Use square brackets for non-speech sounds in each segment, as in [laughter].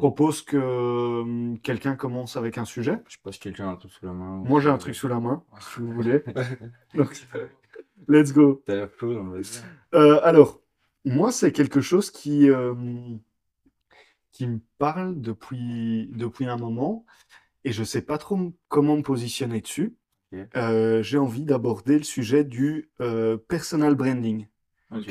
propose que euh, quelqu'un commence avec un sujet. Je sais pas si quelqu'un a un truc sous la main. Moi, j'ai un truc sous la main, si vous voulez. [laughs] [laughs] Donc, let's go. T'as l'air chaud, on va dire. Euh, alors, moi, c'est quelque chose qui, euh, qui me parle depuis, depuis un moment et je sais pas trop m- comment me positionner dessus. J'ai envie d'aborder le sujet du personal branding Ok.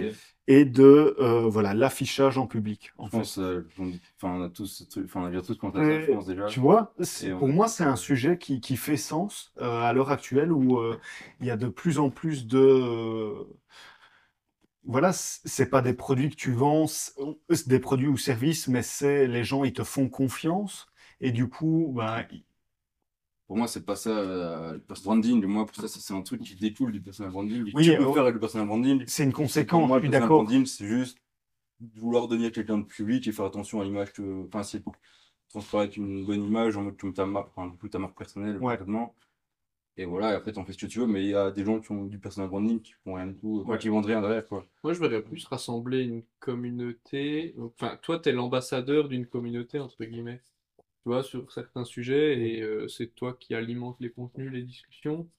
Et de euh, voilà l'affichage en public. En Je fait. pense, euh, on, enfin, on a tous ce truc, enfin, on a déjà tous ça, je pense déjà. Tu vois, on- pour moi, c'est un sujet qui, qui fait sens euh, à l'heure actuelle où euh, il y a de plus en plus de... voilà, c'est pas des produits que tu vends, des produits ou services, mais c'est les gens, ils te font confiance et du coup, ils- Pour moi, c'est pas ça, euh, le personal branding. Moi, pour ça, ça, c'est un truc qui découle du personal branding. Oui, tu peux euh, faire avec le personal branding. c'est une conséquence, moi, je le suis personal d'accord. branding, c'est juste vouloir donner à quelqu'un de public et faire attention à l'image que, enfin, c'est transparaître une bonne image en mode que ta marque, enfin, ta marque personnelle, Ouais. complètement. Et voilà, et après, t'en fais ce que tu veux, mais il y a des gens qui ont du personal branding qui font rien du tout, Ouais. qui vendent rien derrière, quoi. Moi, je verrais plus rassembler une communauté. Enfin, toi, tu es l'ambassadeur d'une communauté, entre guillemets. Tu vois, sur certains sujets, et euh, c'est toi qui alimente les contenus, les discussions.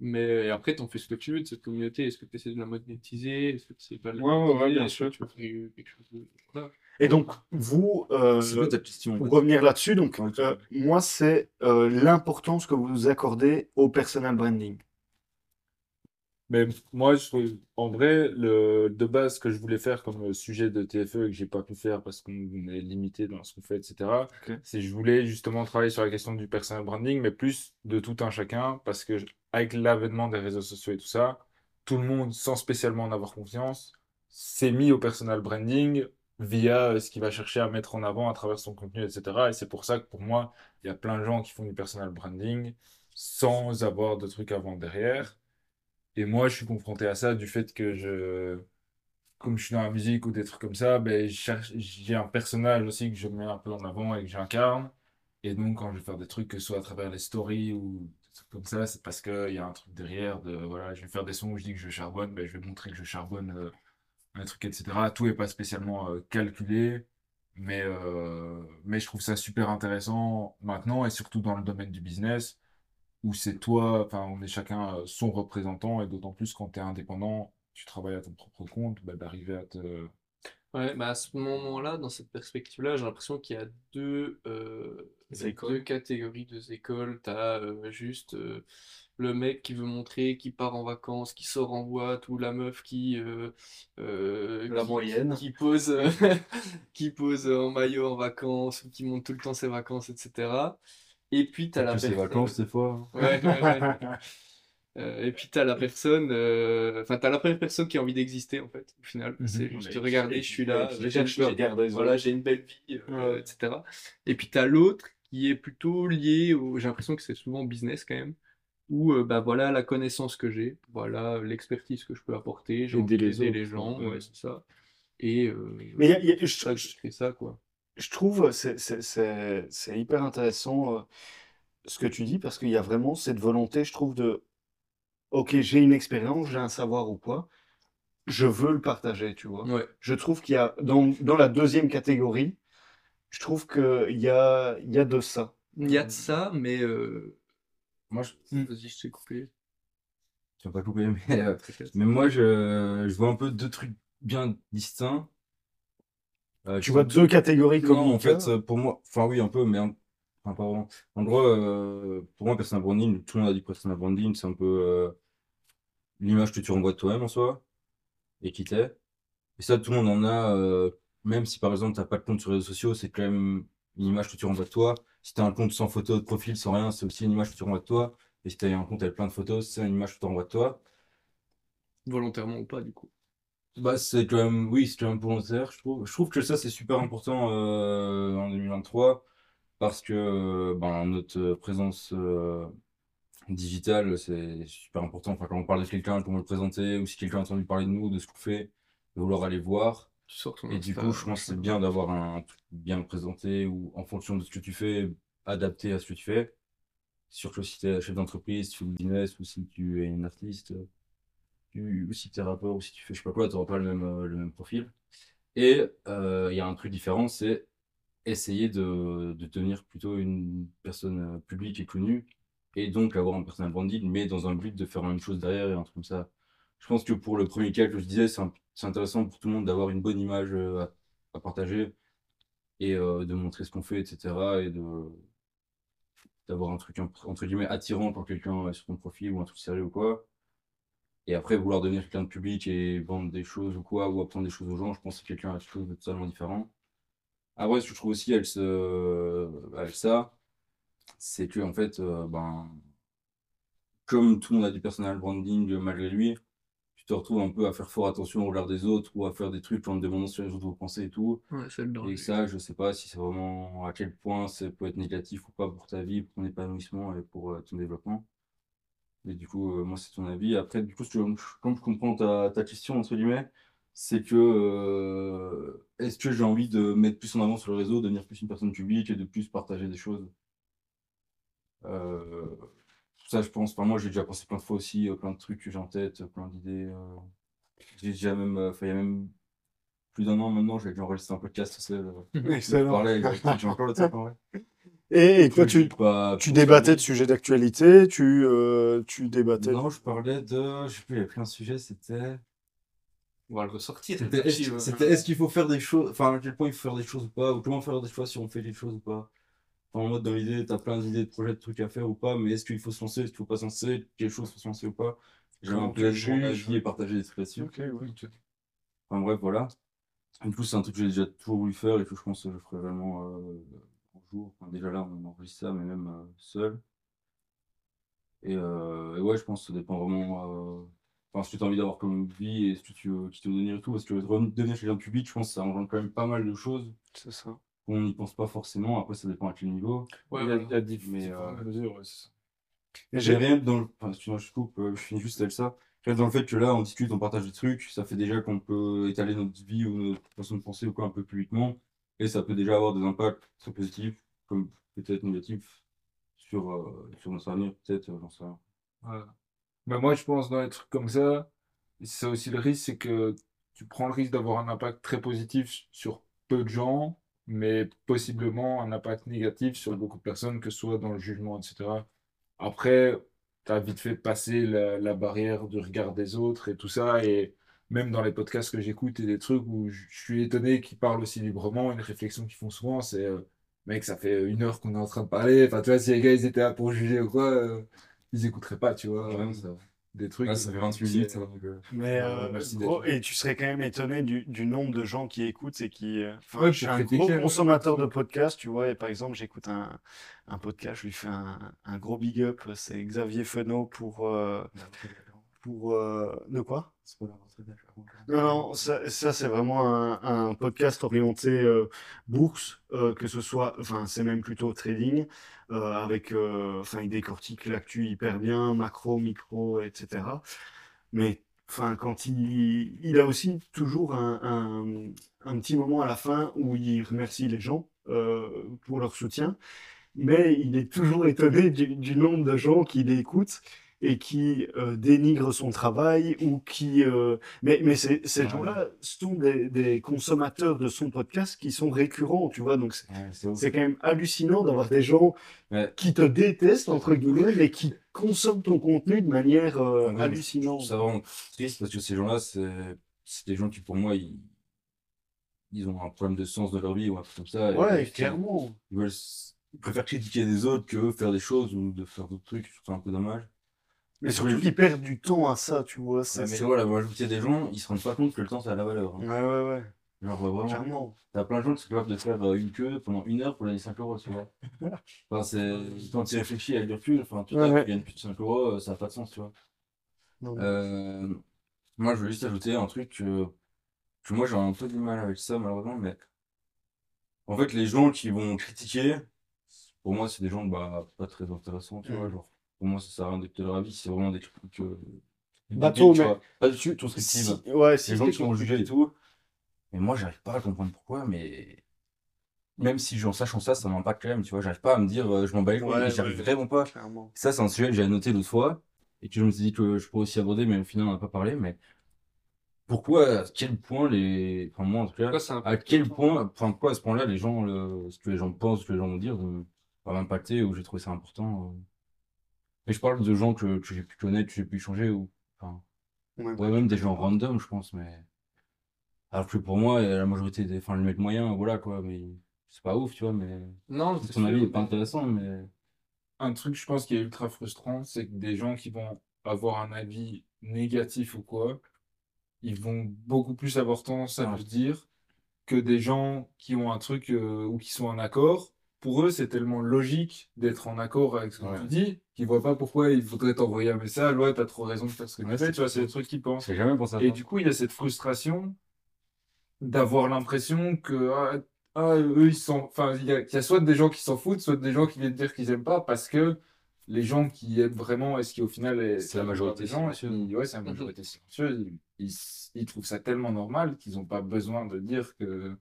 Mais et après, tu en fais ce que tu veux de cette communauté. Est-ce que tu essaies de la monétiser? Est-ce que tu essaies pas de la Ouais, ouais, ouais, monétiser? bien Est-ce que sûr. tu faire quelque chose de... Voilà. Et donc, vous, euh, C'est quoi ta question? en pour fait? revenir là-dessus, donc, euh, moi, c'est euh, l'importance que vous accordez au personal branding. Mais moi, je trouve, en vrai, le, de base, ce que je voulais faire comme euh, sujet de TFE et que j'ai pas pu faire parce qu'on est limité dans ce qu'on fait, etc., Ok. c'est que je voulais justement travailler sur la question du personal branding, mais plus de tout un chacun, parce que je- avec l'avènement des réseaux sociaux et tout ça, tout le monde, sans spécialement en avoir confiance, s'est mis au personal branding via euh, ce qu'il va chercher à mettre en avant à travers son contenu, etc. Et c'est pour ça que pour moi, il y a plein de gens qui font du personal branding sans avoir de trucs vendre derrière. Et moi, je suis confronté à ça du fait que je, comme je suis dans la musique ou des trucs comme ça, ben, j'ai un personnage aussi que je mets un peu en avant et que j'incarne. Et donc, quand je vais faire des trucs, que ce soit à travers les stories ou des trucs comme ça, c'est parce qu'il y a un truc derrière de, voilà, je vais faire des sons où je dis que je charbonne, ben, je vais montrer que je charbonne euh, un truc, etc. Tout est pas spécialement euh, calculé, mais, euh, mais je trouve ça super intéressant maintenant et surtout dans le domaine du business où c'est toi, enfin, on est chacun euh, son représentant, et d'autant plus quand tu es indépendant, tu travailles à ton propre compte, bah, d'arriver à te... Ouais, bah à ce moment-là, dans cette perspective-là, j'ai l'impression qu'il y a deux, euh, Des écoles. deux catégories, deux écoles. Tu as juste euh, le mec qui veut montrer, qui part en vacances, qui sort en boîte, ou la meuf qui, euh, euh, La qui, moyenne. qui pose, euh, [laughs] qui pose en maillot en vacances, ou qui monte tout le temps ses vacances, etc. Et puis tu as la personne. vacances, des fois. Ouais, ouais, ouais. [laughs] Euh, et puis t'as la personne, euh, enfin t'as la première personne qui a envie d'exister en fait, au final. Mhm. C'est juste Ouais, regardez, et je suis là, j'ai voilà, j'ai une belle vie, euh, Ouais. etc. Et puis t'as l'autre qui est plutôt lié au, j'ai l'impression que c'est souvent business quand même, où euh, bah voilà la connaissance que j'ai, voilà l'expertise que je peux apporter, j'ai Aider envie les les gens, ouais, c'est ça. Et euh, Mais il y a- y a- je- ça que je fais ça quoi. Je trouve c'est c'est c'est c'est hyper intéressant euh, ce que tu dis parce qu'il y a vraiment cette volonté, je trouve, de OK, j'ai une expérience, j'ai un savoir ou quoi, je veux le partager, tu vois. Ouais. Je trouve qu'il y a dans, dans la deuxième catégorie, je trouve qu'il y a, il y a de ça. Il y a de ça, mais euh... Moi, je... vas-y, je t'ai coupé. tu vas pas couper, [laughs] mais, euh, mais moi, je, je vois un peu deux trucs bien distincts. Euh, Tu vois deux catégories Non, comme en fait, euh, pour moi, enfin oui, un peu, mais un- enfin, pas vraiment. En gros, euh, pour moi, personal branding, tout le monde a dit personal branding, c'est un peu euh, l'image que tu renvoies de toi-même en soi, et qui t'est. Et ça, tout le monde en a, euh, même si par exemple, t'as pas de compte sur les réseaux sociaux, c'est quand même une image que tu renvoies de toi. Si t'as un compte sans photo de profil, sans rien, c'est aussi une image que tu renvoies de toi. Et si t'as un compte avec plein de photos, c'est une image que tu renvoies de toi. Volontairement ou pas du coup. Bah, c'est quand même, oui, c'est quand même volontaire, je trouve. Je trouve que ça, c'est super important euh, en 2023 parce que euh, ben, notre présence euh, digitale, c'est super important. Enfin, quand on parle de quelqu'un, comment le présenter, ou si quelqu'un a entendu parler de nous, de ce qu'on fait, de vouloir aller voir. Et du coup, je pense que c'est bien d'avoir un truc bien présenté ou en fonction de ce que tu fais, adapté à ce que tu fais. Surtout si tu es chef d'entreprise, tu fais du business ou si tu es une artiste, tu, ou si tu es rappeur ou si tu fais je sais pas quoi, tu n'auras pas le même, euh, le même profil. Et euh, il y a un truc différent, c'est essayer de, de devenir plutôt une personne euh, publique et connue, et donc avoir un personal branding, mais dans un but de faire la même chose derrière et un truc comme ça. Je pense que pour le premier cas que je disais, c'est intéressant pour tout le monde d'avoir une bonne image euh, à, à partager et euh, de montrer ce qu'on fait, etc. et d'avoir un truc entre guillemets attirant pour quelqu'un sur ton profil ou un truc sérieux ou quoi. Et après, vouloir devenir quelqu'un de public et vendre des choses ou quoi, ou apprendre des choses aux gens, je pense que c'est quelqu'un à quelque chose de totalement différent. Après, ce que je trouve aussi avec, ce, avec ça, c'est que, en fait, euh, ben, comme tout le monde a du personal branding euh, malgré lui, tu te retrouves un peu à faire fort attention au regard des autres ou à faire des trucs en te demandant ce que les autres vont penser et tout. Ouais, Et ça, je sais pas si c'est vraiment à quel point ça peut être négatif ou pas pour ta vie, pour ton épanouissement et pour euh, ton développement. Et du coup, euh, moi, c'est ton avis. Après, du coup, si tu- comme je comprends ta, ta question, entre guillemets, c'est que euh, est-ce que j'ai envie de mettre plus en avant sur le réseau, devenir plus une personne publique et de plus partager des choses? Euh, ça, je pense, enfin, moi, j'ai déjà pensé plein de fois aussi, euh, plein de trucs que j'ai en tête, plein d'idées. euh. J'ai déjà même, euh, enfin, il y a même plus d'un an maintenant, j'ai déjà enregistré un podcast tout seul. euh, [laughs] Excellent. parler avec j'ai encore le temps, en vrai. [laughs] Et, et toi, tu, tu débattais de sujets d'actualité, tu, euh, tu débattais. Non, je parlais de. Je sais plus, il y avait plein de sujets, c'était. On va le ressortir. C'était est-ce euh, c'était est-ce qu'il faut faire des choses. Enfin, à quel point il faut faire des choses ou pas, ou comment faire des choix si on fait des choses ou pas. Enfin, en mode, dans l'idée, t'as plein d'idées de projets, de trucs à faire ou pas, mais est-ce qu'il faut se lancer, est-ce qu'il faut pas se lancer, quelles choses faut se lancer ou pas. J'ai un tu peu avis et partager des trucs là-dessus. Ok, ouais. Enfin bref, voilà. Du coup, c'est un truc que j'ai déjà toujours voulu faire et que je pense que je ferai vraiment euh, jour. Enfin, déjà là, on enregistre ça, mais même euh, seul. Et, euh, et ouais, je pense que ça dépend vraiment. euh, Enfin, ce que tu as envie d'avoir comme vie et ce que tu veux, qui te veut devenir et tout. Parce que devenir quelqu'un de public, je pense que ça engendre quand même pas mal de choses C'est ça. qu'on n'y pense pas forcément. Après, ça dépend à quel niveau. Ouais, il y a, voilà. il y a diff- Mais, euh, mesures, ouais, J'ai rien dans le. Enfin, excuse-moi, je coupe, je finis juste avec ça. Rien dans le fait que là, on discute, on partage des trucs, ça fait déjà qu'on peut étaler notre vie ou notre façon de penser ou quoi un peu publiquement. Et ça peut déjà avoir des impacts très positifs, comme peut-être négatifs, sur, euh, sur notre avenir, peut-être, euh, j'en sais rien. Mais moi, je pense dans les trucs comme ça, c'est aussi le risque, c'est que tu prends le risque d'avoir un impact très positif sur peu de gens, mais possiblement un impact négatif sur beaucoup de personnes, que ce soit dans le jugement, etc. Après, tu as vite fait passer la, la barrière du regard des autres et tout ça, et même dans les podcasts que j'écoute et des trucs où je suis étonné qu'ils parlent aussi librement, une réflexion qu'ils font souvent, c'est euh, mec, ça fait une heure qu'on est en train de parler, enfin, tu vois, si les gars ils étaient là pour juger ou quoi. euh, ils écouteraient pas, tu vois, Ouais, ça, des trucs. ça fait 28 minutes. hein, donc, euh, Mais euh, gros, et tu serais quand même étonné du, du nombre de gens qui écoutent et qui. Enfin, Ouais, je suis un gros consommateur de podcasts, tu vois, et par exemple, j'écoute un, un podcast, je lui fais un, un gros big up, c'est Xavier Fenot pour. Euh, pour euh, de quoi? Non, non, ça, ça, c'est vraiment un, un podcast orienté euh, bourse, euh, que ce soit, enfin, c'est même plutôt trading, euh, avec, enfin, il décortique l'actu hyper bien, macro, micro, etc. Mais, enfin, quand il, il a aussi toujours un, un, un petit moment à la fin où il remercie les gens pour leur soutien, mais il est toujours étonné du, du nombre de gens qui l'écoutent et qui euh, dénigrent son travail ou qui euh, mais mais ces, ces Ouais. gens-là sont des, des consommateurs de son podcast qui sont récurrents tu vois donc c'est Ouais, quand même hallucinant d'avoir des gens qui te détestent entre guillemets mais qui consomment ton contenu de manière euh, Ouais, hallucinante C'est vraiment triste parce que ces gens-là, c'est c'est des gens qui, pour moi, ils, ils ont un problème de sens de leur vie ou un truc comme ça. ouais clairement Ils, veulent s- ils préfèrent critiquer les autres que faire des choses ou de faire d'autres trucs. Je trouve ça un peu dommage. Mais surtout qu'ils perdent du temps à ça tu vois Ouais, c'est mais voilà, la majorité des gens, ils se rendent pas compte que le temps, ça a la valeur. hein. ouais ouais ouais Genre, euh, vraiment, clairement t'as plein de gens qui sont capables de faire euh, une queue pendant une heure pour gagner 5 euros, tu vois. [laughs] Enfin, c'est, quand tu réfléchis avec du recul, enfin, tu Ouais, vois, ouais. tu gagnes plus de 5 euros, euh, ça n'a pas de sens, tu vois. Non. Euh, moi, je veux juste ajouter un truc que, que moi, j'ai un peu du mal avec ça, malheureusement, mais en fait, les gens qui vont critiquer, pour moi, c'est des gens bah, pas très intéressants, tu vois. Mm. Genre, pour moi, ça sert à rien d'écouter leur avis, c'est vraiment des critiques. Euh, Bateau, mais- vois. Pas du tout. Si- ouais si Les gens qui vont juger et tout. Mais moi, j'arrive pas à comprendre pourquoi, mais même si j'en sachant ça, ça m'impacte quand même, tu vois. J'arrive pas à me dire, euh, je m'en bats les couilles, Ouais, et j'arrive ouais. vraiment pas. clairement Ça, c'est un sujet que j'avais noté l'autre fois et que je me suis dit que je pourrais aussi aborder, mais au final, on n'a pas parlé. Mais pourquoi, à quel point les, enfin, moi, en tout cas, Pourquoi à quel point, enfin, pourquoi à ce point-là, les gens, le- ce que les gens pensent, ce que les gens vont dire, va m'impacter ou j'ai trouvé ça important. euh. Mais je parle de gens que, que j'ai pu connaître, que j'ai pu échanger ou, enfin, Ouais. ouais, même des gens random, je pense, mais. Alors que pour moi, la majorité des, enfin, le mec moyen, voilà, quoi, mais c'est pas ouf, tu vois, mais Non, c'est ton avis sûr, est pas intéressant, mais. Un truc, je pense, qui est ultra frustrant, c'est que des gens qui vont avoir un avis négatif ou quoi, ils vont beaucoup plus avoir tendance à Ouais. le dire que des gens qui ont un truc euh, ou qui sont en accord. Pour eux, c'est tellement logique d'être en accord avec ce que Ouais. tu dis qu'ils voient pas pourquoi il faudrait t'envoyer un message. Ouais, t'as trop raison de faire ce que Ouais, tu fais. Tu vois, c'est des trucs qu'ils pensent. Jamais pensé à Et ça. du coup, il y a cette frustration d'avoir l'impression que ah, ah, eux ils sont enfin il y a, il y a soit des gens qui s'en foutent, soit des gens qui viennent dire qu'ils aiment pas parce que les gens qui aiment vraiment, est-ce qu'au final est C'est la majorité des gens, ils- ouais, c'est la majorité silencieuse, ils, ils, ils trouvent ça tellement normal qu'ils n'ont pas besoin de dire que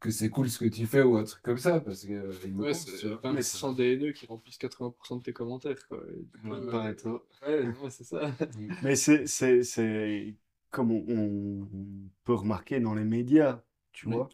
que c'est cool ce que tu fais ou un truc comme ça parce que euh, Ouais, c'est tu vois. 20% des haineux qui remplissent 80% de tes commentaires, quoi. Ouais, euh, pareil, toi. ouais, c'est ça. [laughs] Mais c'est, c'est, c'est comme on, on peut remarquer dans les médias, tu Oui. vois.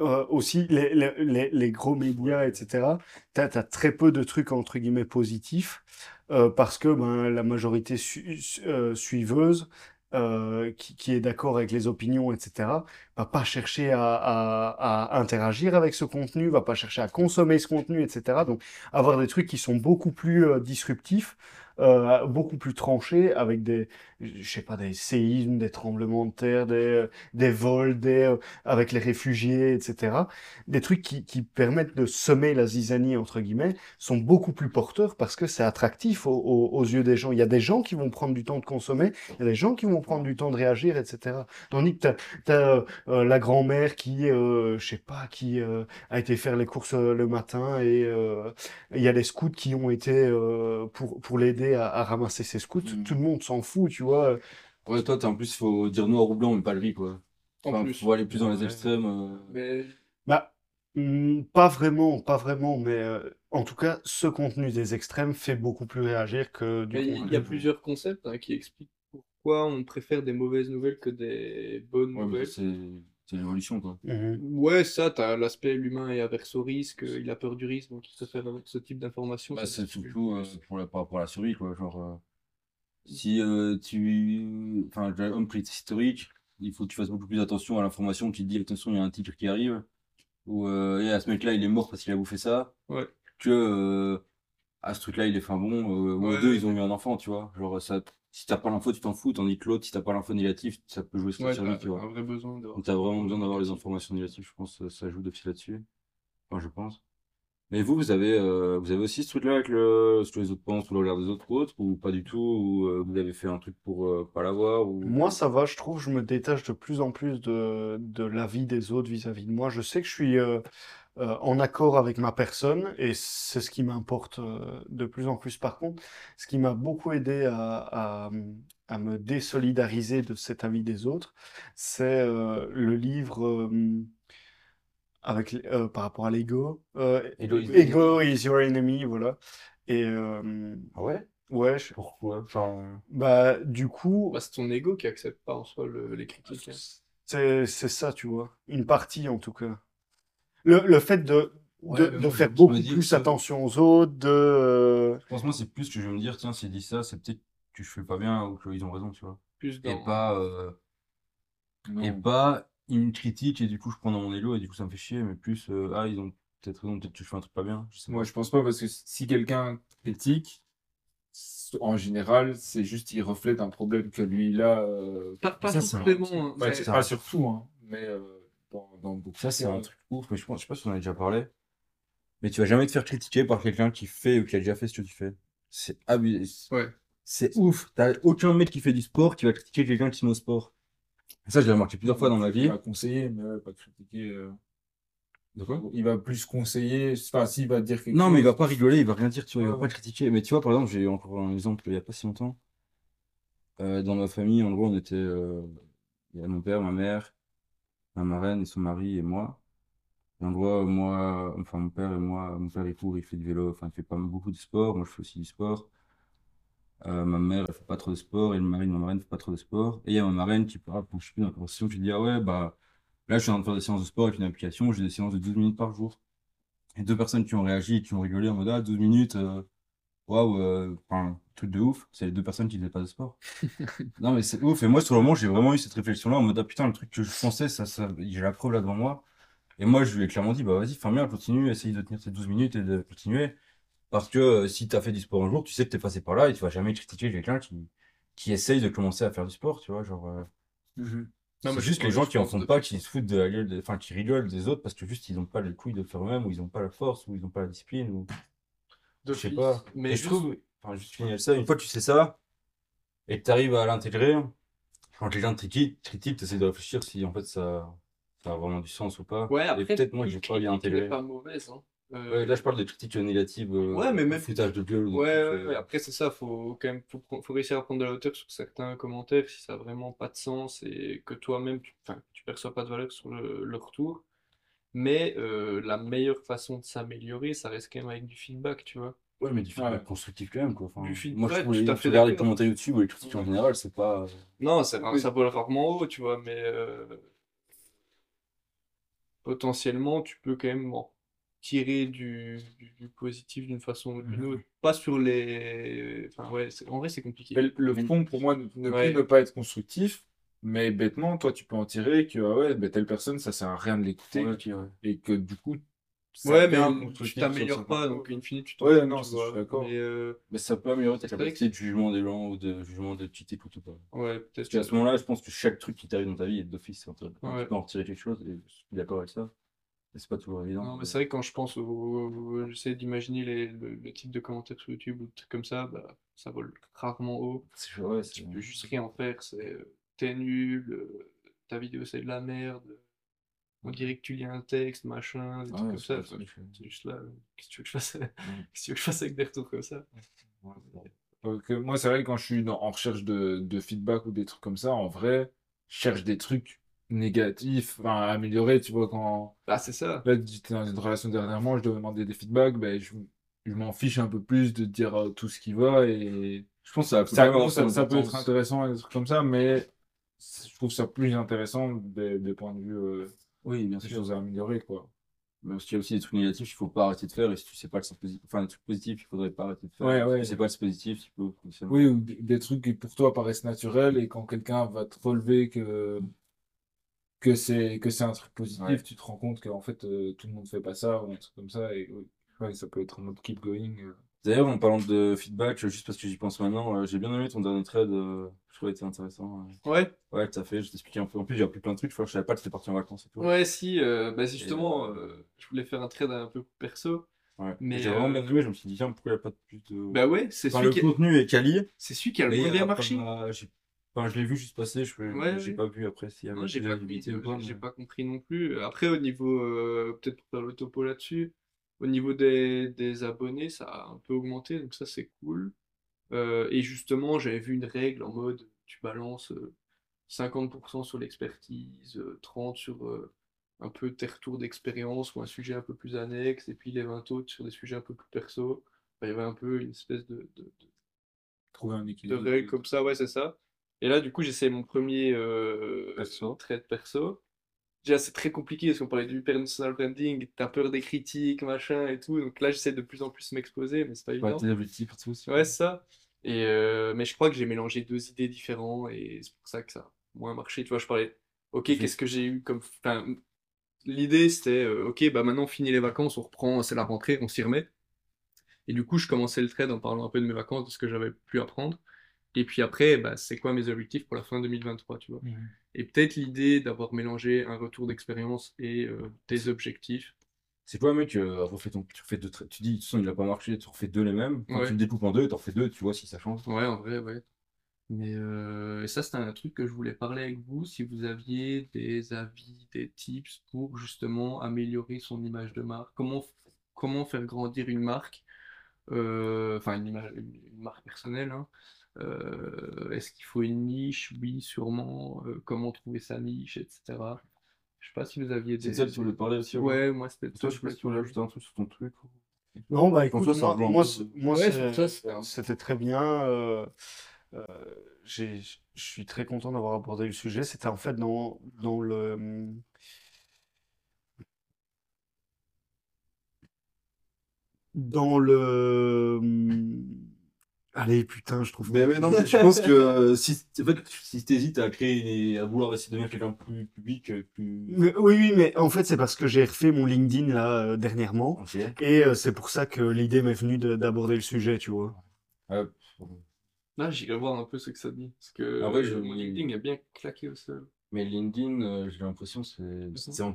Euh, aussi, les, les, les, les gros médias, etc., tu as, très peu de trucs entre guillemets positifs euh, parce que ben, la majorité su- su- euh, suiveuse euh, qui, qui est d'accord avec les opinions, etc., va pas chercher à, à, à interagir avec ce contenu, va pas chercher à consommer ce contenu, etc. Donc, avoir des trucs qui sont beaucoup plus euh, disruptifs, euh, beaucoup plus tranchés, avec des, je sais pas, des séismes, des tremblements de terre, des, euh, des vols, des, euh, avec les réfugiés, etc. Des trucs qui, qui permettent de semer la zizanie, entre guillemets, sont beaucoup plus porteurs parce que c'est attractif aux, aux- aux yeux des gens. Il y a des gens qui vont prendre du temps de consommer, il y a des gens qui vont prendre du temps de réagir, etc. Tandis que tu as, la grand-mère qui, euh, je sais pas, qui euh, a été faire les courses euh, le matin et euh, il y a les scouts qui ont été euh, pour, pour l'aider à, à ramasser ses scouts. Mm. Tout le monde s'en fout, tu vois. Ouais, toi, en plus, faut dire noir ou blanc, mais pas le gris, quoi. En Enfin, plus. faut aller plus dans les extrêmes. euh. Mais Bah, hmm, pas vraiment, pas vraiment, mais euh, en tout cas, ce contenu des extrêmes fait beaucoup plus réagir que du mais il y a contenu. plusieurs concepts hein, qui expliquent pourquoi on préfère des mauvaises nouvelles que des bonnes Ouais, mais nouvelles. c'est c'est l'évolution, quoi. Mhm. Ouais, ça, t'as l'aspect l'humain est averse au risque, euh, il a peur du risque, donc il préfère ce type d'information. Bah, ça c'est surtout euh, pour la, par rapport à la survie, quoi. Genre, euh, si euh, tu. Enfin, j'ai un prix historique, il faut que tu fasses beaucoup plus attention à l'information qui te dit attention, il y a un titre qui arrive, ou euh, et à ce mec-là, il est mort parce qu'il a bouffé ça, Ouais. que euh, à ce truc-là, il est fin bon, euh, ou Ouais. deux, ils ont eu un enfant, tu vois. Genre, ça, si t'as pas l'info, tu t'en fous, tandis que l'autre, si t'as pas l'info négative, ça peut jouer sur Ouais, t'as tu vois. un vrai besoin de. Donc, t'as vraiment besoin d'avoir les informations négatives, je pense, euh, ça joue d'office là-dessus. Enfin, je pense. Mais vous, vous avez, euh, vous avez aussi ce truc-là avec le, ce que les autres pensent ou le regard des autres ou autre, ou pas du tout, ou euh, vous avez fait un truc pour euh, pas l'avoir, ou... Moi, ça va, je trouve, je me détache de plus en plus de, de l'avis des autres vis-à-vis de moi. Je sais que je suis euh, euh, en accord avec ma personne et c'est ce qui m'importe euh, de plus en plus. Par contre, ce qui m'a beaucoup aidé à, à, à me désolidariser de cet avis des autres, c'est le livre avec, euh, par rapport à l'ego. Euh, Ego is- Ego is your enemy, voilà. Et euh, Ah ouais? ouais, je- Pourquoi? Enfin, bah, du coup. Bah, c'est ton ego qui accepte pas en soi le- les critiques. hein. C'est, c'est ça, tu vois. Une partie, en tout cas. Le, le fait de, de, mais de moi, faire beaucoup plus attention aux autres, de... euh, je pense moi, c'est plus que je vais me dire, tiens, s'il dit ça, c'est peut-être que je fais pas bien ou qu'ils ont raison, tu vois. Plus Et dans. pas, euh, et Non. Pas une critique et du coup je prends dans mon élo et du coup ça me fait chier, mais plus, euh, ah, ils ont peut-être raison, peut-être que je fais un truc pas bien, je sais Moi, je pense pas parce que si quelqu'un critique, en général, c'est juste il reflète un problème que lui il a. euh, Pas, pas Ça, forcément. hein, pas sur tout, hein, mais euh, dans, dans beaucoup Ça, c'est un truc ouf, mais je pense, je sais pas si on en a déjà parlé. Mais tu vas jamais te faire critiquer par quelqu'un qui fait ou qui a déjà fait ce que tu fais. C'est abusé. Ouais. C'est ouf. T'as aucun mec qui fait du sport qui va critiquer quelqu'un qui se met au sport. Ça, je l'ai remarqué plusieurs fois dans ma vie. Il va conseiller, mais ouais, pas critiquer. euh, De quoi? Il va plus conseiller. Enfin, s'il va dire quelque Non, mais il va pas rigoler, il va rien dire, tu vois, il va Ouais, pas critiquer. Mais tu vois, par exemple, j'ai encore un exemple il y a pas si longtemps. Euh, dans ma famille, en gros, on était, euh, il y a mon père, ma mère, ma marraine et son mari et moi. Et en gros, moi, enfin, mon père et moi, mon père, il court, il fait du vélo, enfin, il fait pas beaucoup de sport, moi, je fais aussi du sport. Euh, ma mère, elle fait pas trop de sport, et le mari de ma marraine fait pas trop de sport. Et il y a ma marraine qui parle, je suis plus dans la conversation, qui dit, ah ouais, bah, là, je suis en train de faire des séances de sport avec une application, j'ai des séances de 12 minutes par jour. Et deux personnes qui ont réagi, qui ont rigolé en mode, ah, 12 minutes, euh, waouh, euh, enfin, truc de ouf, c'est les deux personnes qui faisaient pas de sport. [laughs] Non, mais c'est ouf. Et moi, sur le moment, j'ai vraiment eu cette réflexion-là en mode, ah putain, le truc que je pensais, ça, ça, j'ai la preuve là devant moi. Et moi, je lui ai clairement dit, bah vas-y, fais bien, continue, essaye de tenir ces 12 minutes et de continuer. Parce que euh, si t'as fait du sport un jour, tu sais que t'es passé par là et tu vas jamais critiquer quelqu'un qui, qui essaye de commencer à faire du sport, tu vois, genre. euh, Non, mais juste je- les gens je qui en font de- pas, qui se foutent de la gueule, des- enfin, qui rigolent des autres parce que juste ils ont pas les couilles de le faire eux-mêmes ou ils ont pas la force ou ils ont pas la discipline ou. Je sais pas. Mais Et je juste- trouve, enfin, juste finir ça, une fois que tu sais ça, et que tu arrives à l'intégrer, quand les gens te critiquent, tu essaies de réfléchir si en fait ça, ça a vraiment du sens ou pas. Ouais, et peut-être moi une j'ai pas bien intégré. pas mauvaise, hein. Euh, Ouais, là je parle de critiques négatives, euh, Ouais, mais même- foutage de gueule. Ouais, ouais, euh, ouais. Après, c'est ça, faut quand même faut, faut réussir à prendre de la hauteur sur certains commentaires si ça a vraiment pas de sens et que toi-même, tu, enfin, tu perçois pas de valeur sur le, le retour. Mais euh, la meilleure façon de s'améliorer, ça reste quand même avec du feedback, tu vois. Ouais, mais du feedback Ouais. constructif quand même, quoi. Enfin, Du feed- moi, je trouve tout les, à fait les commentaires YouTube ou les critiques en général, c'est pas. Non, ça, Oui. ça vole rarement haut, tu vois, mais euh, potentiellement, tu peux quand même en tirer du, du, du positif d'une façon ou d'une Mhm. autre. Pas sur les... Enfin, ouais, en vrai, c'est compliqué. Mais le fond, pour moi, ne, ne Ouais. plus ne pas être constructif, mais bêtement, toi, tu peux en tirer que, ah ouais, ben, telle personne, ça sert à rien de l'écouter, Ouais, ouais. et que du coup, ça Ouais, mais tu t'améliores pas, donc in fine, tu Ouais, t'en non, ça, tu je suis d'accord. Mais euh, Mais ça peut améliorer ta capacité de jugement des gens ou de jugement de qui t'écoute ou pas. ouais, peut-être Parce qu'à ce moment-là, je pense que chaque truc qui t'arrive dans ta vie est d'office. Ouais. Tu peux en retirer quelque chose et je suis d'accord avec ça. C'est pas toujours évident. Non, mais c'est vrai que quand je pense au, j'essaie d'imaginer les, le, le type de commentaires sur YouTube ou des trucs comme ça, bah, ça vole rarement haut. Ouais, Tu peux juste rien en faire, c'est euh, t'es nul, euh, ta vidéo c'est de la merde, on dirait que tu lis un texte, machin, des trucs comme ça. C'est juste là, euh, qu'est-ce que tu veux que je fasse, [laughs] qu'est-ce que tu veux que je fasse avec des retours comme ça? Donc, euh, moi, c'est vrai que quand je suis dans- en recherche de, de feedback ou des trucs comme ça, en vrai, je cherche des trucs négatifs, enfin, améliorer, tu vois, quand... Bah, c'est ça. Là, j'étais dans une relation dernièrement, je devais demander des feedbacks, ben, je, je m'en fiche un peu plus de dire euh, tout ce qui va, et Je pense que ça, peut ça, avoir ça, peut être intéressant, et des trucs comme ça, mais je trouve ça plus intéressant des, des points de vue, euh, Oui, bien des sûr. choses à améliorer, quoi. Mais parce qu'il y a aussi des trucs négatifs qu'il faut pas arrêter de faire et si tu sais pas que c'est positif, enfin des trucs positifs, il faudrait pas arrêter de faire. Ouais, Si ouais. tu sais pas que c'est positif, tu peux. Oui, ou des des trucs qui pour toi paraissent naturels, et quand quelqu'un va te relever que, que c'est, que c'est un truc positif, Ouais. tu te rends compte qu'en fait, euh, tout le monde fait pas ça, ou un truc comme ça, et ouais, ça peut être en mode keep going. euh. D'ailleurs, en parlant de feedback, juste parce que j'y pense maintenant, euh, j'ai bien aimé ton dernier trade, euh, je trouvais que c'était intéressant. euh. Ouais, Ouais, tout à fait, je t'expliquais un peu. En plus, j'ai appris plein de trucs, je, je savais pas que t'étais parti en vacances et tout. ouais, si, euh, bah, justement, euh, euh, je voulais faire un trade un peu perso. Ouais. Mais, J'ai vraiment euh, bien aimé, je me suis dit, tiens, pourquoi il n'y a pas de plus de. Bah ouais, c'est Enfin, celui le qui, contenu est quali, c'est celui qui a le moins bien marché. j'ai- Enfin, je l'ai vu juste passer, je Ouais, j'ai ouais. pas vu après s'il y avait j'ai pas compris, mais- pas non plus. Après, au niveau, euh, peut-être pour faire le topo là-dessus, au niveau des, des abonnés, ça a un peu augmenté, donc ça c'est cool. Euh, et justement, j'avais vu une règle en mode, tu balances euh, 50% sur l'expertise, euh, 30% sur euh, un peu tes retours d'expérience ou un sujet un peu plus annexe, et puis les 20 autres sur des sujets un peu plus perso. Enfin, il y avait un peu une espèce de, de, de- Trouver un de équilibre. règles comme ça, ouais, c'est ça. Et là, du coup, j'essaie mon premier euh, Perso. trade perso. Déjà, c'est très compliqué parce qu'on parlait du personal branding, t'as peur des critiques, machin et tout. Donc là, j'essaie de plus en plus m'exposer, mais c'est pas Ouais, évident. tes c'est- Ouais, c'est ça. Et, euh, mais je crois que j'ai mélangé deux idées différentes et c'est pour ça que ça a moins marché. Tu vois, je parlais, ok, qu'est-ce que j'ai eu comme. Enfin, l'idée c'était, euh, ok, bah maintenant, fini les vacances, on reprend, c'est la rentrée, on s'y remet. Et du coup, je commençais le trade en parlant un peu de mes vacances, de ce que j'avais pu apprendre. Et puis après, bah, c'est quoi mes objectifs pour la fin 2023, tu vois? Et peut-être l'idée d'avoir mélangé un retour d'expérience et euh, des objectifs. C'est quoi, mec, euh, refais ton, tu refais deux tra- tu dis, de toute façon, il a pas marché, tu refais deux les mêmes. Quand Ouais. tu le découpes en deux, t'en fais deux, tu vois si ça change. Ouais, en vrai, ouais. Mais euh, et ça, c'était un truc que je voulais parler avec vous, si vous aviez des avis, des tips pour justement améliorer son image de marque. Comment, comment faire grandir une marque, euh, enfin une, image- une une marque personnelle, hein. Euh, est-ce qu'il faut une niche? Oui, sûrement. Euh, comment trouver sa niche, etc. Je sais pas si vous aviez C'est des... ça que tu voulais parler aussi, Ouais, moi, c'était Toi, je sais pas si tu voulais ajouter un truc sur ton truc. ou- Non, bah écoute, moi, moi, moi, c'est- c'est c'est- c'était très bien. euh, euh, je suis très content d'avoir abordé le sujet. C'était en fait dans, dans le, dans le, allez, putain, je trouve. Mais, mais non, mais je pense que euh, si, en fait, si t'hésites à créer, et à vouloir essayer de devenir quelqu'un de plus public, euh, plus. Mais- oui, oui, mais en fait, c'est parce que j'ai refait mon LinkedIn là euh, dernièrement, et euh, c'est pour ça que l'idée m'est venue de- d'aborder le sujet, tu vois. Ouais. Là, j'irai voir un peu ce que ça dit. Parce que Ah ouais, je- mon LinkedIn est bien claqué au sol. Mais LinkedIn, euh, j'ai l'impression c'est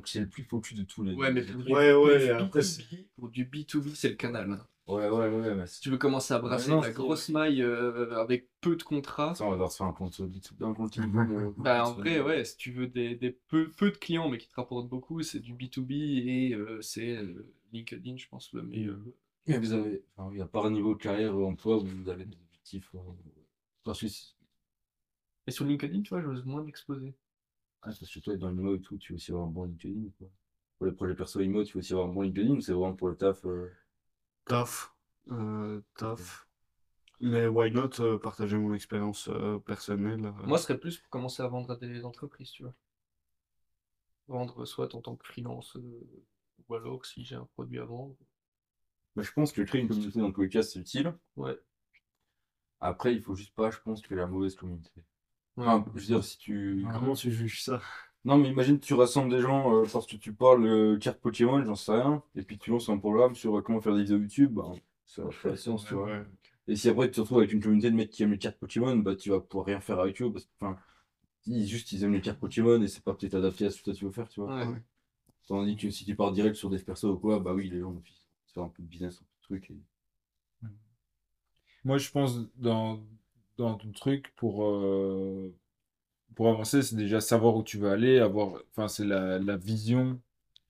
c'est le plus focus de tous les. Ouais, mais pour du, Ouais, ouais, pour du après, B2B, pour du B2B, c'est le canal. hein. Ouais, ouais, ouais. Mais Si tu veux commencer à brasser non, de la grosse maille euh, avec peu de contrats, Ça, on va devoir se faire un compte sur YouTube, un compte [laughs] euh, bah en vrai, ouais, si tu veux des, des peu, peu de clients mais qui te rapportent beaucoup, c'est du B2B et euh, c'est euh, LinkedIn, je pense, le meilleur. Mais vous avez, enfin, oui, à part niveau de carrière ou emploi, vous avez des objectifs. Parce que, Et sur LinkedIn, tu vois, j'ose moins m'exposer. ah, parce que toi, dans l'IMO et tout, tu veux aussi avoir un bon LinkedIn. Quoi. Pour les projets perso IMO, tu veux aussi avoir un bon LinkedIn ou c'est vraiment pour le taf Taf, euh, taf. Mais why not euh, partager mon expérience euh, personnelle. euh. Moi, ce serait plus pour commencer à vendre à des entreprises, tu vois. Vendre soit en tant que freelance, euh, ou alors que si j'ai un produit à vendre. bah, Je pense que créer une communauté dans tous les cas, c'est utile. Ouais. Après, il faut juste pas, je pense, que la mauvaise communauté. Ouais. Enfin, je veux dire, si tu. Comment tu juges ça? Non, mais imagine, tu rassembles des gens euh, parce que tu parles euh, carte Pokémon, j'en sais rien, et puis tu lances un programme sur euh, comment faire des vidéos YouTube, bah, ça va faire la science, tu vois. Ouais. Et si après tu te retrouves avec une communauté de mecs qui aiment les cartes Pokémon, bah tu vas pouvoir rien faire avec eux parce que, enfin, ils, juste ils aiment les cartes Pokémon et c'est pas peut-être adapté à ce que tu veux faire, tu vois. Ouais. Tandis que si tu pars direct sur des persos ou quoi, bah oui, les gens faire un peu de business, un peu de truc. et- Moi, je pense dans, dans ton truc pour, euh, pour avancer, c'est déjà savoir où tu veux aller, avoir, enfin, c'est la, la vision,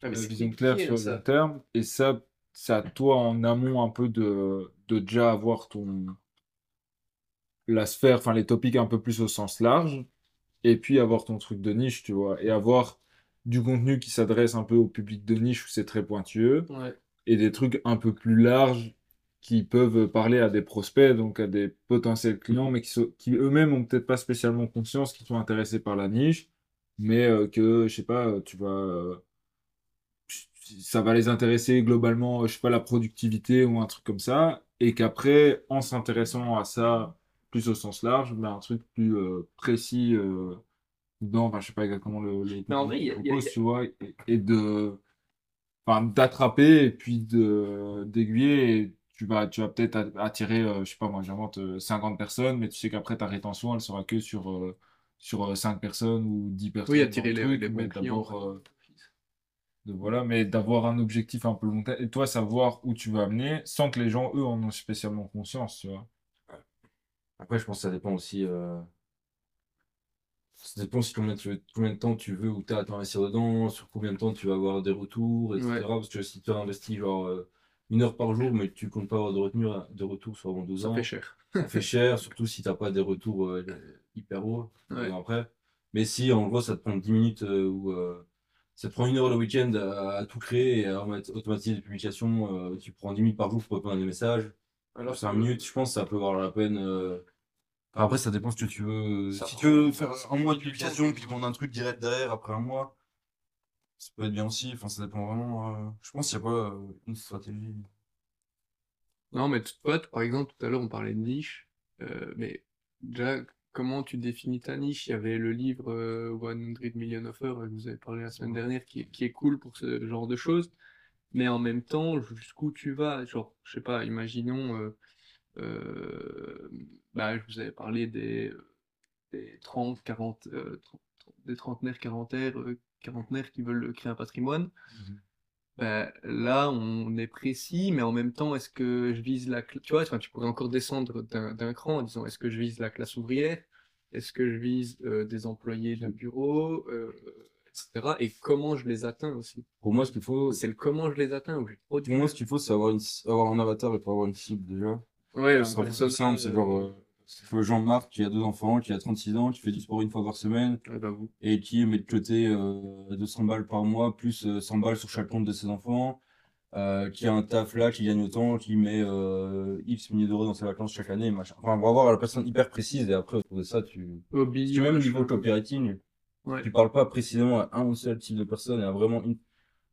Ah, la vision compliqué, claire sur le ça. long terme. Et ça, c'est à toi en amont un peu de, de déjà avoir ton, la sphère, enfin, les topics un peu plus au sens large. Et puis avoir ton truc de niche, tu vois. Et avoir du contenu qui s'adresse un peu au public de niche où c'est très pointueux Ouais. et des trucs un peu plus larges qui peuvent parler à des prospects, donc à des potentiels clients, mais qui, sont- qui eux-mêmes ont peut-être pas spécialement conscience qu'ils sont intéressés par la niche, mais euh, que, je sais pas, tu vas, euh, ça va les intéresser globalement, je sais pas, la productivité ou un truc comme ça, et qu'après, en s'intéressant à ça plus au sens large, ben, un truc plus euh, précis euh, dans, enfin, je sais pas exactement le, le Mais en vrai, il y a- y a- propose, tu vois, et, et de enfin, d'attraper et puis de d'aiguiller tu vas tu vas peut-être attirer euh, je sais pas moi j'invente euh, 50 personnes mais tu sais qu'après ta rétention elle sera que sur euh, sur euh, 5 personnes ou 10 personnes Oui, attirer le les, truc, les mais bons clients. d'abord euh, de- voilà mais d'avoir un objectif un peu long terme et toi savoir où tu vas amener sans que les gens eux en ont spécialement conscience tu vois Après, je pense que ça dépend aussi. euh, Ça dépend si combien, tu veux- combien de temps tu veux ou t'as à t'investir dedans, sur combien de temps tu vas avoir des retours, etc. Ouais. Parce que si tu as investi genre euh, une heure par jour, mais tu comptes pas avoir de, retenue, de retour sur avant deux Ça ans, fait cher. ça fait [laughs] cher, surtout si t'as pas des retours euh, hyper hauts Ouais. euh, après. Mais si en gros ça te prend 10 minutes euh, ou euh, ça te prend une heure le week-end à, à tout créer et à automati- automatiser les publications, euh, tu prends 10 minutes par jour pour répondre à des messages. Alors 5 que- minutes, je pense que ça peut valoir la peine. euh. Après, ça dépend ce que tu veux. Ça si tu veux faire un mois de publication puis vendre un truc direct derrière après un mois, ça peut être bien aussi. Enfin, ça dépend vraiment. euh, Je pense qu'il n'y a pas euh, une stratégie? Non, mais tout- toi, par exemple, tout à l'heure, on parlait de niche. euh, mais déjà, comment tu définis ta niche? Il y avait le livre euh, 100 Million Offers que vous avez parlé la semaine dernière qui, est- qui est cool pour ce genre de choses. Mais en même temps, jusqu'où tu vas? Genre, je sais pas, imaginons, bah, je vous avais parlé des, des 30, 40, euh, 30, des trentenaires, quarantaires, quarantenaires qui veulent créer un patrimoine. Ben, là, on est précis, mais en même temps, est-ce que je vise la classe, tu vois, tu pourrais encore descendre d'un d'un cran en disant, est-ce que je vise la classe ouvrière? Est-ce que je vise euh, des employés de bureau, euh, etc. Et comment je les atteins aussi? Pour moi, ce qu'il faut, C'est le comment je les atteins du pour moi, ce qu'il faut, c'est avoir, une... avoir un avatar et pas avoir une cible déjà. Ouais, Ce sera plus simple, c'est genre. Euh, faut Jean-Marc qui a deux enfants, qui a 36 ans, qui fait du sport une fois par semaine bah, vous. et qui met de côté euh, 200 balles par mois plus euh, 100 balles sur chaque compte de ses enfants. euh, qui a un taf là, qui gagne autant, qui met euh, X milliers d'euros dans ses vacances chaque année, machin. Enfin, on va avoir la personne hyper précise et après, autour de ça, tu. Hobby, tu même niveau copywriting, Ouais. tu parles pas précisément à un seul type de personne et à vraiment une.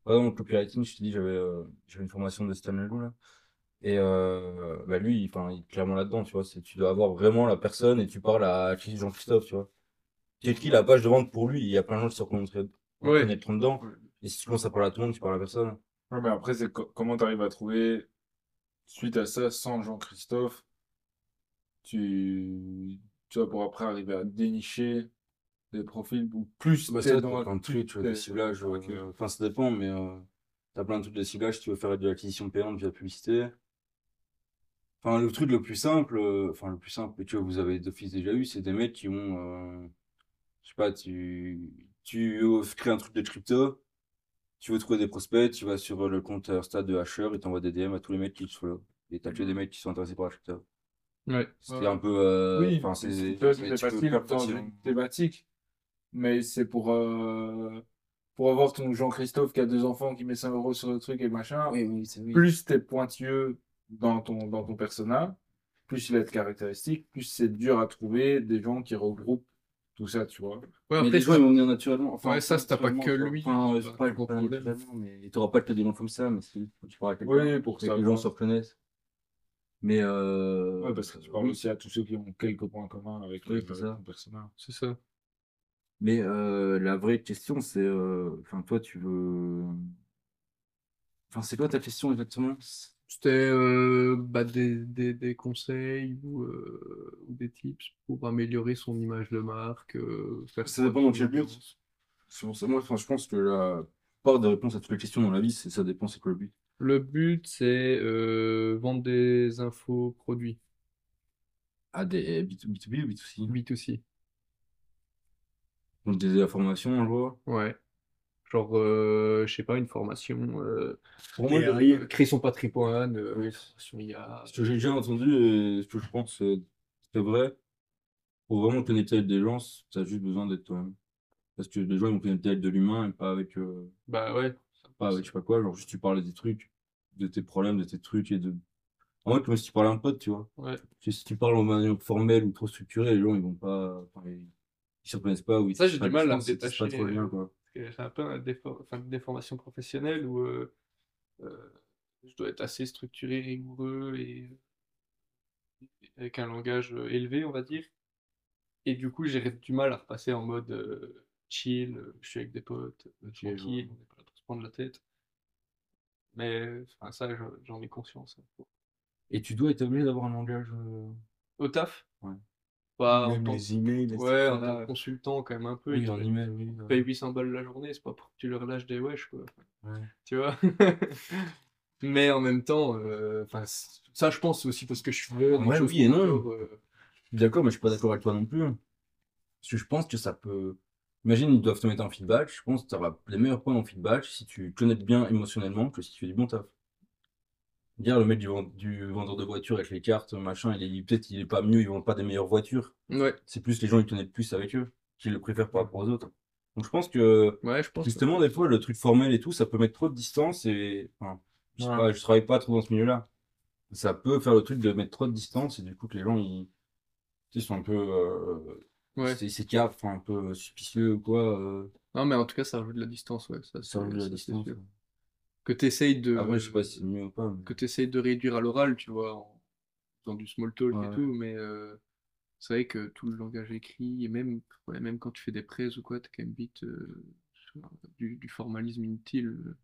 Par exemple, le copywriting, je te dis, j'avais euh, j'avais une formation de Stan Leloup, là. Et euh, bah lui, il est clairement là-dedans, tu vois. C'est, tu dois avoir vraiment la personne et tu parles à qui Jean-Christophe, tu vois. Qui écrit la page de vente pour lui, il y a plein de gens qui se reconnaîtraient Ouais. reconnaîtront dedans. Et si tu commences à parler à tout le monde, tu parles à personne. Ouais, mais après, c'est co- comment tu arrives à trouver, suite à ça, sans Jean-Christophe, tu, tu vas pour après arriver à dénicher des profils ou plus Bah, ça, dans de trucs, tu vois, des ciblages. Euh, Enfin, ça dépend, mais euh, t'as plein de trucs de ciblage si tu veux faire de l'acquisition payante via publicité. Enfin, le truc le plus simple, euh, enfin, le plus simple, tu vois, vous avez d'office déjà eu, c'est des mecs qui ont, euh, je sais pas, tu, tu créer un truc de crypto, tu veux trouver des prospects, tu vas sur le compte Insta de Hasher et t'envoies des DM à tous les mecs qui te follow. Et t'as que des mecs qui sont intéressés par la crypto. Ouais. C'était un peu, euh, Oui, enfin, c'est, c'est c'est facile dans une thématique, mais c'est pour, euh, pour avoir ton Jean-Christophe qui a deux enfants qui met 5 euros sur le truc et machin. Oui, oui, c'est oui. Plus t'es pointilleux dans ton, dans ton persona, plus il a de caractéristiques, plus c'est dur à trouver des gens qui regroupent tout ça, tu vois. Ouais, Mais après, les gens, ils vont venir naturellement. Enfin, Ouais, ça, c'est t'as pas que lui. Enfin, C'est c'est pas pas, pas mais t'auras pas que des noms comme ça, mais tu parles à quelqu'un. Oui, pour que ça. les gens se reconnaissent. Mais, euh... Ouais, parce que tu parles aussi à tous ceux qui ont quelques points communs avec Oui, ça. personnage. c'est ça. Mais, euh, la vraie question, c'est, euh, enfin, toi, tu veux, enfin, c'est quoi ta question exactement? C'était euh, bah, des, des, des conseils ou, euh, ou des tips pour améliorer son image de marque, euh, faire Ça dépend dans quel but. C'est pour ça, moi, enfin, je pense que la part des réponses à toutes les questions dans la vie, c'est, ça dépend, c'est quoi le but. Le but, c'est euh, vendre des infos produits, Ah, des B2B ou B2C? B2C. Donc, des informations, je vois. Ouais. Genre, euh, je sais pas, une formation, euh, Pour moi, euh, créer son patrimoine, euh, IA. Ce que j'ai déjà entendu et ce que je pense c'est c'est vrai, pour vraiment connecter avec des gens, t'as juste besoin d'être toi-même. Parce que les gens ils vont connecter avec de l'humain et pas avec, Bah ouais. pas avec je sais pas quoi, genre juste tu parlais des trucs, de tes problèmes, de tes trucs et de. En vrai, comme si tu parlais à un pote, tu vois. Ouais. Si tu parles en manière formelle ou trop structurée, les gens ils vont pas. Enfin, ils ils se reconnaissent pas ou ils Ça, j'ai du mal à me pas détacher, trop quoi. J'ai un peu un défor- enfin, une déformation professionnelle où euh, euh, je dois être assez structuré, rigoureux et avec un langage euh, élevé, on va dire. Et du coup, j'ai du mal à repasser en mode euh, chill, je suis avec des potes, Ok, je vois. tranquille, on n'est pas là pour se prendre la tête. Mais enfin, ça, j'en- ai conscience. hein. Et tu dois être obligé d'avoir un langage. Au taf? Ouais. En Même les emails, les Ouais, en tant que consultant, quand même un peu. Oui, en payent- email, oui. te ouais. payent 800 balles la journée, c'est pas pour que tu leur lâches des wesh, quoi. Ouais. Tu vois? [laughs] Mais en même temps, euh, ça, je pense, aussi parce que je suis. Ouais, oui et non. euh, D'accord, mais je suis pas d'accord avec toi non plus. hein. Parce que je pense que ça peut. Imagine, ils doivent te mettre un feedback. Je pense que tu auras les meilleurs points en feedback si tu connais bien émotionnellement que si tu fais du bon taf. Dire le mec du, vend- du vendeur de voitures avec les cartes, machin, il est peut-être il est pas mieux, ils vendent pas des meilleures voitures. Ouais, C'est plus les gens ils connaissent plus avec eux, qui le préfèrent par rapport aux autres. Donc je pense que ouais, je pense. justement des fois le truc formel et tout, ça peut mettre trop de distance et enfin, je sais Ouais. pas, je travaille pas trop dans ce milieu-là. Ça peut faire le truc de mettre trop de distance et du coup que les gens ils, sont un peu euh, Ouais. c'est cap, un peu suspicieux ou quoi. euh, Non, mais en tout cas, ça rajoute de la distance, ouais. Ça, rajoute de la distance. Que t'essayes de, Après, je sais pas si c'est mieux ou pas. mais- que t'essayes de réduire à l'oral, tu vois, en faisant du small talk Ouais, et tout, mais euh, c'est vrai que tout le langage écrit, et même, ouais, même quand tu fais des prêts ou quoi, t'es quand même vite euh, du, du formalisme inutile.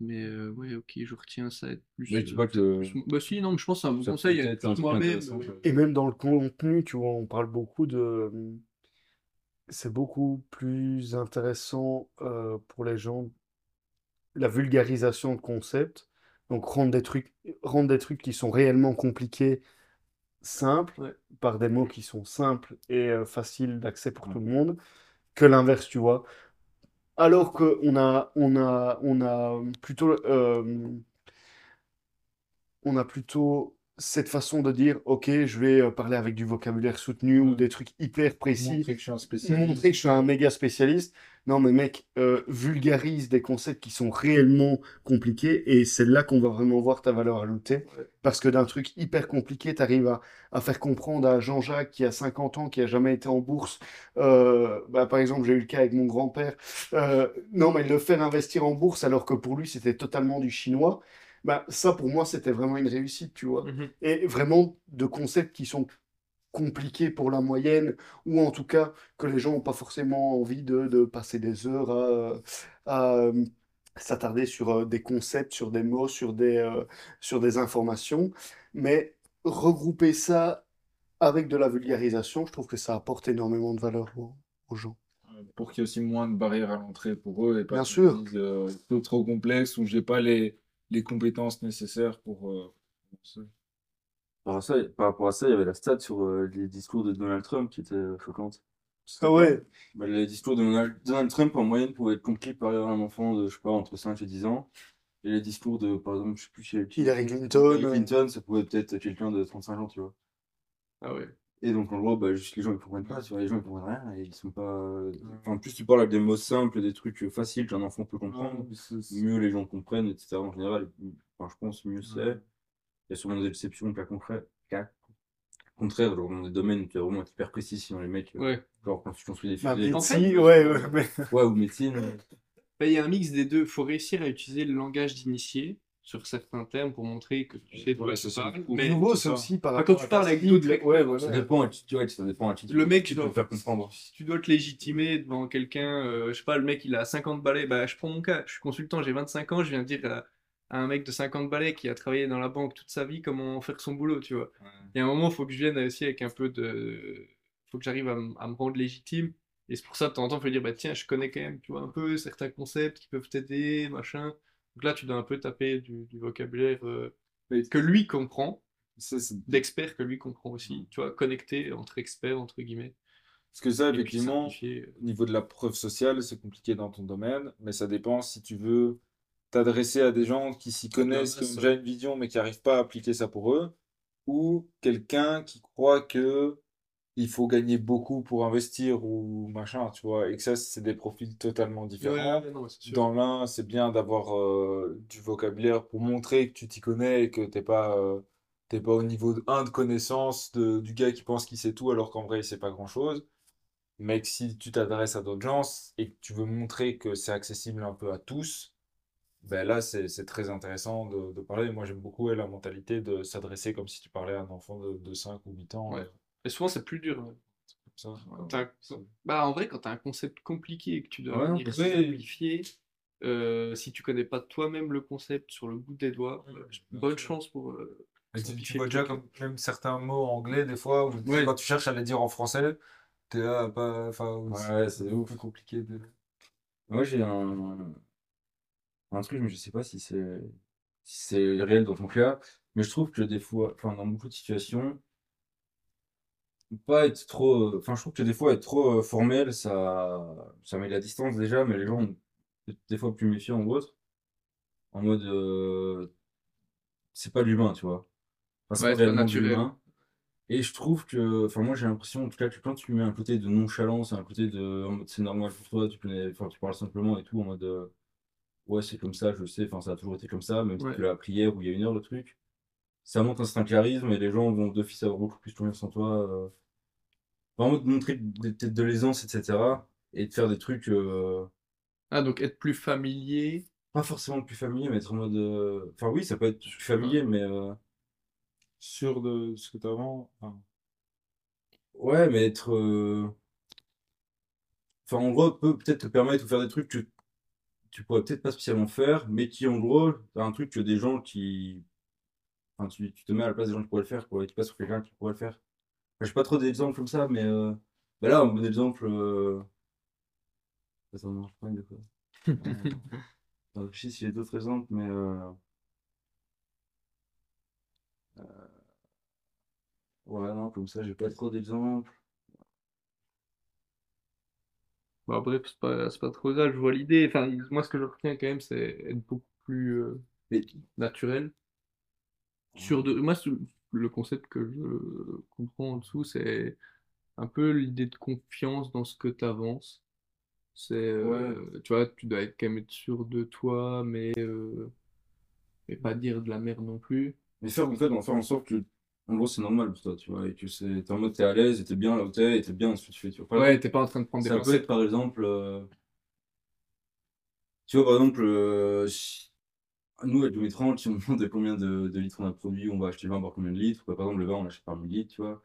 Mais euh, ouais, ok, je retiens ça être plus. Mais tu vois que plus- Bah si, non, mais je pense que c'est un bon ça conseil, être moi-même. euh, quoi. Et même dans le contenu, tu vois, on parle beaucoup de... C'est beaucoup plus intéressant euh, pour les gens, la vulgarisation de concepts. Donc rendre des trucs, rendre des trucs qui sont réellement compliqués, simples, Ouais. par des mots qui sont simples et euh, faciles d'accès pour Ouais. tout le monde, que l'inverse, tu vois. Alors qu'on a, on a, on a plutôt, euh, on a plutôt cette façon de dire, OK, je vais euh, parler avec du vocabulaire soutenu ou des trucs hyper précis, Montrer que je suis un spécialiste. montrer que je suis un méga spécialiste. Non, mais mec, euh, vulgarise des concepts qui sont réellement compliqués et c'est là qu'on va vraiment voir ta valeur ajoutée. Ouais. Parce que d'un truc hyper compliqué, tu arrives à, à faire comprendre à Jean-Jacques qui a 50 ans, qui a jamais été en bourse. euh, bah, par exemple, j'ai eu le cas avec mon grand-père. Euh, non, mais le faire investir en bourse alors que pour lui, c'était totalement du chinois. Bah, ça, pour moi, c'était vraiment une réussite, tu vois. Mhm. Et vraiment de concepts qui sont compliqués pour la moyenne, ou en tout cas que les gens n'ont pas forcément envie de, de passer des heures à, à, euh, s'attarder sur euh, des concepts, sur des mots, sur des, euh, sur des informations. Mais regrouper ça avec de la vulgarisation, je trouve que ça apporte énormément de valeur aux, aux gens. Pour qu'il y ait aussi moins de barrières à l'entrée pour eux et pas Bien sûr. se disent, euh, trop complexe ou j'ai pas les, les compétences nécessaires pour. euh, pour ça. Par rapport à ça, par rapport à ça, il y avait la stat sur euh, les discours de Donald Trump qui était euh, choquante. Ah ouais, Bah, les discours de Donald, Donald Trump en moyenne pouvaient être compris par un enfant de, je sais pas, entre 5 et 10 ans. Et les discours de, par exemple, je sais plus chez qui, Hillary Clinton. Hillary Clinton, ça pouvait peut-être quelqu'un de 35 ans, tu vois. Ah ouais. Et donc, en gros, bah, juste les gens ils comprennent pas, tu vois, les gens ils comprennent rien et ils sont pas. euh, Enfin, plus tu parles avec des mots simples, des trucs faciles qu'un enfant peut comprendre, mieux les gens comprennent, etc. En général, enfin, je pense, mieux c'est. Il y a sûrement des exceptions, cas concrets. Cas contraire, genre dans des domaines où tu es vraiment hyper précis, sinon les mecs, euh, Ouais. genre quand tu construis des Bah, En fait- ouais, ouais, mais- ouais, ou médecine. Bah, il y a un mix des deux. Il faut réussir à utiliser le langage d'initié sur certains termes pour montrer que tu sais de quoi tu ça, parles. Mais nouveau, c'est ça. aussi par rapport quand tu parles avec d'autres mecs, ouais, Ça voilà. dépend, ça dépend qui tu Le mec, tu peux faire comprendre. si tu dois te légitimer devant quelqu'un, euh, je sais pas, le mec il a 50 balais, bah je prends mon cas, je suis consultant, j'ai 25 ans, je viens de dire à, un mec de 50 balais qui a travaillé dans la banque toute sa vie comment faire son boulot, tu vois. Il y a un moment, il faut que je vienne aussi avec un peu de. faut que j'arrive à me rendre légitime. Et c'est pour ça, de temps en temps, il faut dire, bah tiens, je connais quand même, tu vois, un peu certains concepts qui peuvent t'aider, machin. Donc là, tu dois un peu taper du, du vocabulaire euh, que lui comprend, d'experts que lui comprend aussi, tu vois, connecté entre experts, entre guillemets. Parce que ça, effectivement, simplifier. au niveau de la preuve sociale, c'est compliqué dans ton domaine, mais ça dépend si tu veux t'adresser à des gens qui s'y connaissent, qui ont déjà une vision, mais qui n'arrivent pas à appliquer ça pour eux, ou quelqu'un qui croit que il faut gagner beaucoup pour investir ou machin, tu vois, et que ça, c'est des profils totalement différents. Ouais, non. Dans l'un, c'est bien d'avoir euh, du vocabulaire pour montrer que tu t'y connais et que t'es pas, euh, t'es pas au niveau de 1 de connaissance de- du gars qui pense qu'il sait tout alors qu'en vrai il sait pas grand-chose. Mais que si tu t'adresses à d'autres gens et que tu veux montrer que c'est accessible un peu à tous, ben là c'est c'est très intéressant de, de parler. Moi j'aime beaucoup la mentalité de s'adresser comme si tu parlais à un enfant de, de 5 ou 8 ans. Ouais. Et souvent, c'est plus dur. comme ça. T'as un- Bah, en vrai, quand tu as un concept compliqué et que tu dois Ouais, simplifier, euh, si tu connais pas toi-même le concept sur le bout des doigts, Ouais, euh, bonne sûr. chance pour. euh, tu, vois déjà comme même certains mots anglais des fois, où Ouais. quand tu cherches à les dire en français, t'es là, pas, enfin, Ouais, c'est ouf. plus compliqué de. Moi, j'ai un, un truc, mais je sais pas si c'est si c'est réel dans ton cas, mais je trouve que des fois, enfin, dans beaucoup de situations, pas être trop, enfin, je trouve que des fois, être trop euh, formel, ça, ça met de la distance déjà, mais les gens ont des fois plus méfiants ou autre, en mode, euh, c'est pas de l'humain, tu vois. Enfin, Ouais, c'est pas réellement de naturel. l'humain. Et je trouve que, enfin, moi j'ai l'impression, en tout cas, que quand tu mets un côté de nonchalance, un côté de, en mode c'est normal pour toi, tu connais, enfin, tu parles simplement et tout, en mode, euh, ouais, c'est comme ça, je sais, enfin, ça a toujours été comme ça, même si Ouais. tu l'as appris hier ou il y a une heure le truc. Ça montre un certain charisme et les gens vont d'office avoir beaucoup plus confiance en toi. Euh, vraiment de montrer peut-être de l'aisance, etc. Et de faire des trucs, euh, Ah, donc être plus familier. pas forcément plus familier, mais être en mode. euh, Enfin, oui, ça peut être plus familier, mais. euh, Sûr de ce que t'as avant. enfin, Ouais, mais être. euh, Enfin, en gros, peut peut-être te permettre de faire des trucs que tu pourrais peut-être pas spécialement faire, mais qui, en gros, c'est un truc que des gens qui. Enfin, tu, tu te mets à la place des gens qui pourraient le faire, quoi, et tu passes sur quelqu'un qui pourrait le faire. Enfin, j'ai pas trop d'exemples comme ça, mais. Euh... Bah là, un bon exemple. Euh... Attends, non, je une de quoi? [laughs] Euh, Je réfléchis s'il y a d'autres exemples, mais. Euh... Ouais, non, comme ça, j'ai pas trop d'exemples. Bon, bref, c'est pas, c'est pas trop ça, je vois l'idée. Enfin, moi, ce que je retiens quand même, c'est être beaucoup plus Mais naturel. Sur de... Moi, le concept que je comprends en dessous, c'est un peu l'idée de confiance dans ce que tu avances. C'est, euh, tu vois, tu dois être quand même être sûr de toi, mais, euh, mais pas dire de la merde non plus. Mais faire, en fait, faire en sorte que, en gros, c'est normal pour toi, tu vois, et que c'est, t'es en mode, t'es à l'aise, t'es bien là où t'es, t'es bien ce que tu fais, tu vois. Ouais, t'es pas en train de prendre des Ça peut être par exemple, euh, tu vois, par exemple, si- nous, avec le 30, si on demande [laughs] combien de, de litres on a produit, on va acheter le vin par combien de litres. Par exemple, le vin, on l'achète par 1000 litres, tu vois.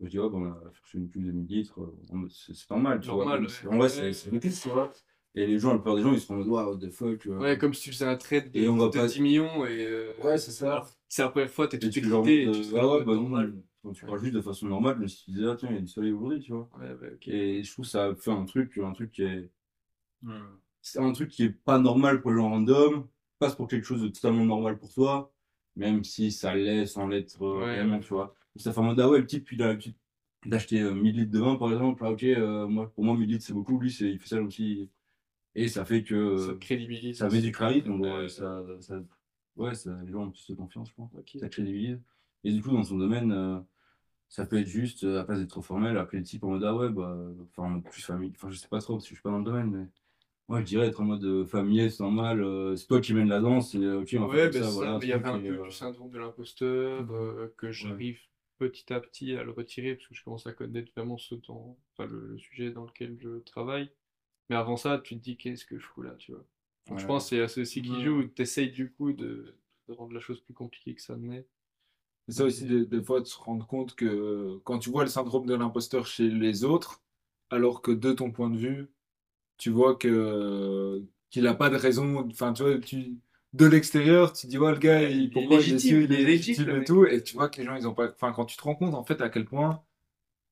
Je dis, hop, on a cherché une cuve de 1000 litres, euh, c'est normal, tu Normal, vois. ouais. En vrai, c'est Ouais. beaucoup, tu vois. Et les gens, la plupart des gens, ils seront en mode, wow, what the fuck, tu. Ouais, comme si tu faisais un trade de, Et on va de pas- 10 millions et. euh, Ouais, c'est ça. C'est la première fois, t'es tout tu excité tu euh, fais ah en ouais, bah normal. quand tu parles juste de façon normale, je me suis dit, ah tiens, il y a du soleil aujourd'hui, tu vois. Ouais, ouais, ok. Et je trouve que ça fait un truc, un truc qui est. C'est un truc qui est pas normal pour les gens random, passe pour quelque chose de totalement normal pour toi, même si ça l'est sans l'être euh, Ouais, réellement, ouais. tu vois. Ça fait en mode, ah ouais, le type, il a l'habitude d'acheter euh, 1000 litres de vin, par exemple. Ah, ok, euh, moi, pour moi, 1000 litres, c'est beaucoup, lui, c'est, il fait ça aussi. Et ça fait que Ça euh, crédibilise. ça met du charisme, donc, Ouais. ça, ça, ouais, ça, les gens ont plus de confiance, je pense. Ok. Ça crédibilise. Et du coup, dans son domaine, euh, ça peut être juste, euh, à place d'être trop formel, appeler le type en mode, ah ouais, bah, enfin, plus famille. Enfin, je sais pas trop, parce que je suis pas dans le domaine, mais. Moi, je dirais être en mode euh, familier, c'est normal. euh, c'est toi qui mène la danse, et euh, ok, on va Ouais, faire ben comme ça, ça, voilà. il y avait un peu euh, du syndrome de l'imposteur euh, que j'arrive petit à petit à le retirer parce que je commence à connaître vraiment ce temps, enfin le, le sujet dans lequel je travaille. Mais avant ça, tu te dis qu'est-ce que je fous là, tu vois? Donc je pense que c'est aussi qui Ouais. joue, tu essayes du coup de, de rendre la chose plus compliquée que ça ne l'est. C'est ça aussi, des, des fois, de se rendre compte que quand tu vois le syndrome de l'imposteur chez les autres, alors que de ton point de vue, tu vois que qu'il n'a pas de raison, enfin, tu vois, tu, de l'extérieur, tu dis, ouais, le gars, il pourquoi il est légitime, il est légitime, et tout, et tu vois que les gens, ils ont pas, enfin, quand tu te rends compte, en fait, à quel point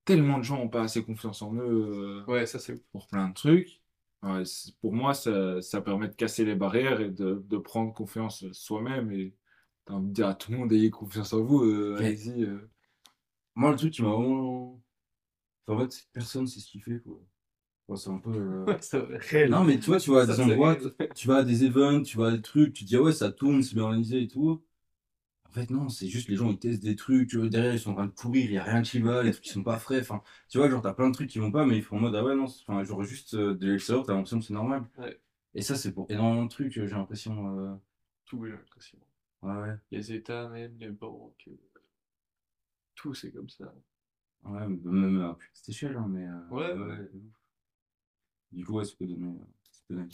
tellement de gens ont pas assez confiance en eux euh, Ouais, ça c'est pour plein de trucs. Ouais, pour moi, ça, ça permet de casser les barrières et de, de prendre confiance soi-même et t'as envie de dire à tout le monde, ayez confiance en vous, euh, allez-y. euh. Moi, le truc qui m'a vraiment. Enfin, en fait, personne sait ce qu'il fait, quoi. C'est un peu. euh, [laughs] Ouais, c'est vrai. Réel. Non, mais tu vois, tu vas à des endroits, tu vas à des events, tu vas à des trucs, tu te dis, ah ouais, ça tourne, c'est bien organisé et tout. En fait, non, c'est juste les gens, ils testent des trucs, tu vois, derrière, ils sont en train de courir, il n'y a rien qui va, les trucs qui sont pas frais. Enfin, tu vois, genre, t'as plein de trucs qui vont pas, mais ils font en mode, ah ouais, non, c'est- enfin, genre, juste euh, de l'extérieur, t'as l'impression que c'est normal. Ouais. Et ça, c'est pour énormément de trucs, euh, j'ai l'impression. euh, Tout, j'ai l'impression. Ouais, ouais. Les États, même, les banques, euh, tout c'est comme ça. Ouais, même à plus petite échelle, hein, mais. euh, Ouais, ouais. Du coup, ouais, ça peut donner. Donner.